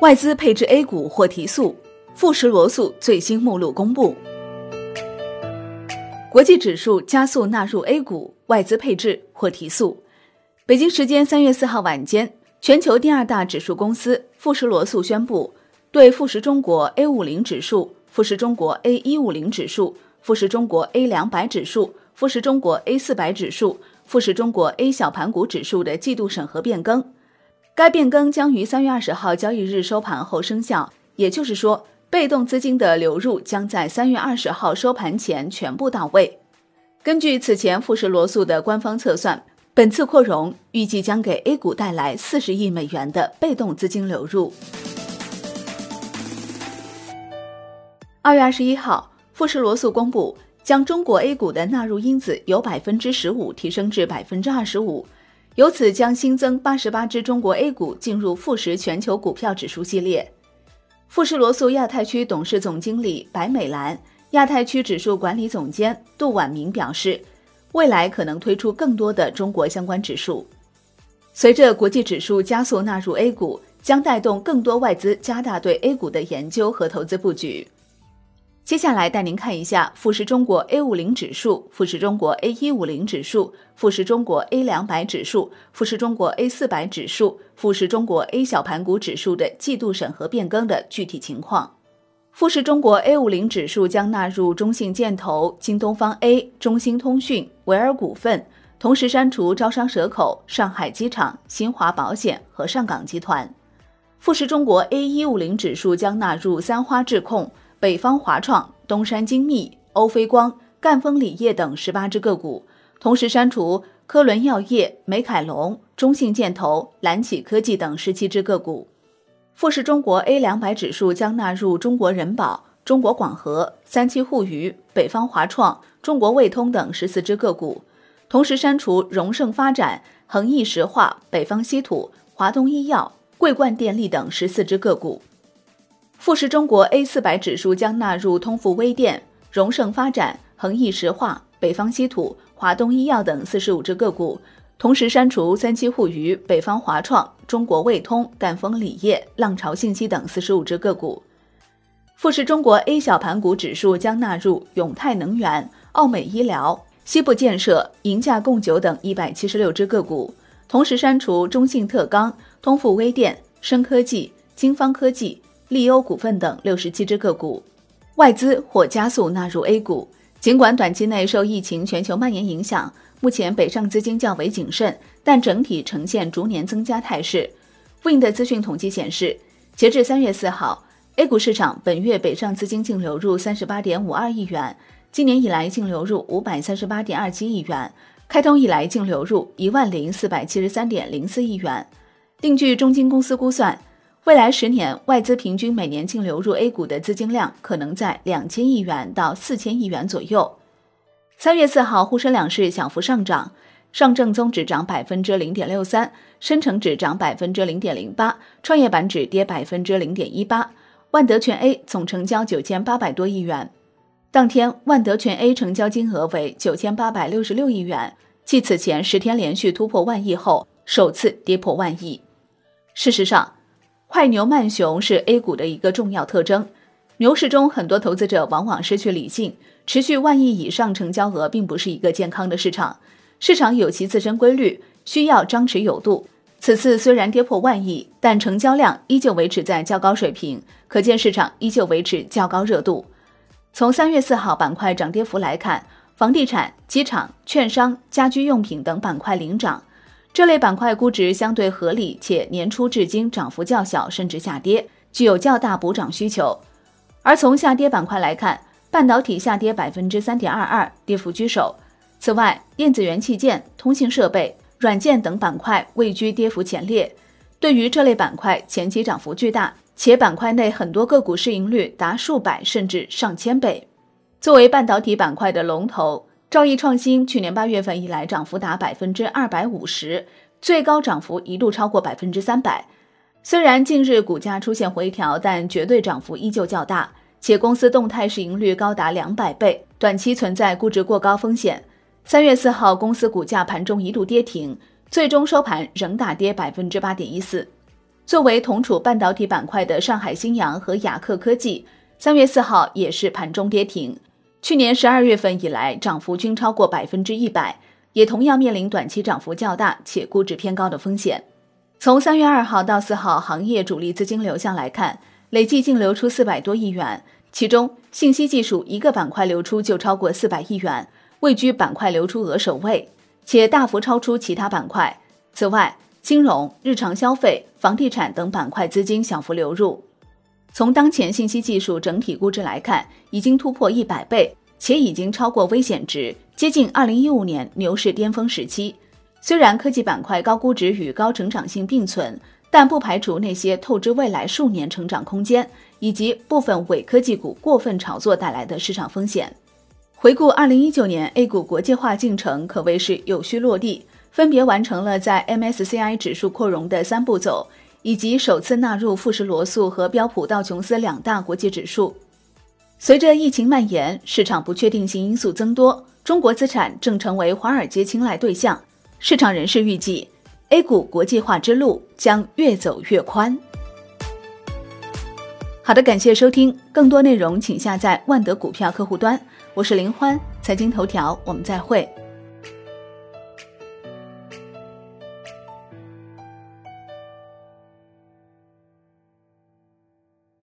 外资配置 A 股或提速，富时罗素最新目录公布。国际指数加速纳入 A 股，外资配置或提速。北京时间三月四号晚间，全球第二大指数公司富时罗素宣布，对富时中国 A 五零指数、富时中国 A 一五零指数、富时中国 A 两百指数、富时中国 A 四百指数、富时中国 A 小盘股指数的季度审核变更。该变更将于三月二十号交易日收盘后生效，也就是说，被动资金的流入将在三月二十号收盘前全部到位。根据此前富时罗素的官方测算，本次扩容预计将给 A 股带来四十亿美元的被动资金流入。二月二十一号，富时罗素公布将中国 A 股的纳入因子由百分之十五提升至百分之二十五。由此将新增八十八只中国 A 股进入富时全球股票指数系列。富时罗素亚太区董事总经理白美兰、亚太区指数管理总监杜婉明表示，未来可能推出更多的中国相关指数。随着国际指数加速纳入 A 股，将带动更多外资加大对 A 股的研究和投资布局。接下来带您看一下富时中国 A 五零指数、富时中国 A 一五零指数、富时中国 A 两百指数、富时中国 A 四百指数、富时中国 A 小盘股指数的季度审核变更的具体情况。富时中国 A 五零指数将纳入中信建投、京东方 A、中兴通讯、维尔股份，同时删除招商蛇口、上海机场、新华保险和上港集团。富时中国 A 一五零指数将纳入三花智控。北方华创、东山精密、欧菲光、赣锋锂业等十八只个股，同时删除科伦药业、美凯龙、中信建投、蓝启科技等十七只个股。富时中国 A 两百指数将纳入中国人保、中国广核、三七互娱、北方华创、中国卫通等十四只个股，同时删除荣盛发展、恒益石化、北方稀土、华东医药、桂冠电力等十四只个股。富时中国 A 四百指数将纳入通富微电、荣盛发展、恒益石化、北方稀土、华东医药等四十五只个股，同时删除三七互娱、北方华创、中国卫通、赣锋锂业、浪潮信息等四十五只个股。富时中国 A 小盘股指数将纳入永泰能源、奥美医疗、西部建设、银价供酒等一百七十六只个股，同时删除中信特钢、通富微电、深科技、金方科技。利欧股份等六十七只个股，外资或加速纳入 A 股。尽管短期内受疫情全球蔓延影响，目前北上资金较为谨慎，但整体呈现逐年增加态势。Wind 资讯统计显示，截至三月四号，A 股市场本月北上资金净流入三十八点五二亿元，今年以来净流入五百三十八点二七亿元，开通以来净流入一万零四百七十三点零四亿元。另据中金公司估算。未来十年，外资平均每年净流入 A 股的资金量可能在两千亿元到四千亿元左右。三月四号，沪深两市小幅上涨，上证综指涨百分之零点六三，深成指涨百分之零点零八，创业板指跌百分之零点一八。万德全 A 总成交九千八百多亿元，当天万德全 A 成交金额为九千八百六十六亿元，继此前十天连续突破万亿后，首次跌破万亿。事实上，快牛慢熊是 A 股的一个重要特征。牛市中，很多投资者往往失去理性。持续万亿以上成交额，并不是一个健康的市场。市场有其自身规律，需要张弛有度。此次虽然跌破万亿，但成交量依旧维持在较高水平，可见市场依旧维持较高热度。从三月四号板块涨跌幅来看，房地产、机场、券商、家居用品等板块领涨。这类板块估值相对合理，且年初至今涨幅较小，甚至下跌，具有较大补涨需求。而从下跌板块来看，半导体下跌百分之三点二二，跌幅居首。此外，电子元器件、通信设备、软件等板块位居跌幅前列。对于这类板块，前期涨幅巨大，且板块内很多个股市盈率达数百甚至上千倍。作为半导体板块的龙头。兆易创新去年八月份以来涨幅达百分之二百五十，最高涨幅一度超过百分之三百。虽然近日股价出现回调，但绝对涨幅依旧较大，且公司动态市盈率高达两百倍，短期存在估值过高风险。三月四号，公司股价盘中一度跌停，最终收盘仍大跌百分之八点一四。作为同处半导体板块的上海新阳和雅克科技，三月四号也是盘中跌停。去年十二月份以来，涨幅均超过百分之一百，也同样面临短期涨幅较大且估值偏高的风险。从三月二号到四号行业主力资金流向来看，累计净流出四百多亿元，其中信息技术一个板块流出就超过四百亿元，位居板块流出额首位，且大幅超出其他板块。此外，金融、日常消费、房地产等板块资金小幅流入。从当前信息技术整体估值来看，已经突破一百倍，且已经超过危险值，接近二零一五年牛市巅峰时期。虽然科技板块高估值与高成长性并存，但不排除那些透支未来数年成长空间，以及部分伪科技股过分炒作带来的市场风险。回顾二零一九年 A 股国际化进程，可谓是有序落地。分别完成了在 MSCI 指数扩容的三步走，以及首次纳入富时罗素和标普道琼斯两大国际指数。随着疫情蔓延，市场不确定性因素增多，中国资产正成为华尔街青睐对象。市场人士预计，A 股国际化之路将越走越宽。好的，感谢收听，更多内容请下载万德股票客户端。我是林欢，财经头条，我们再会。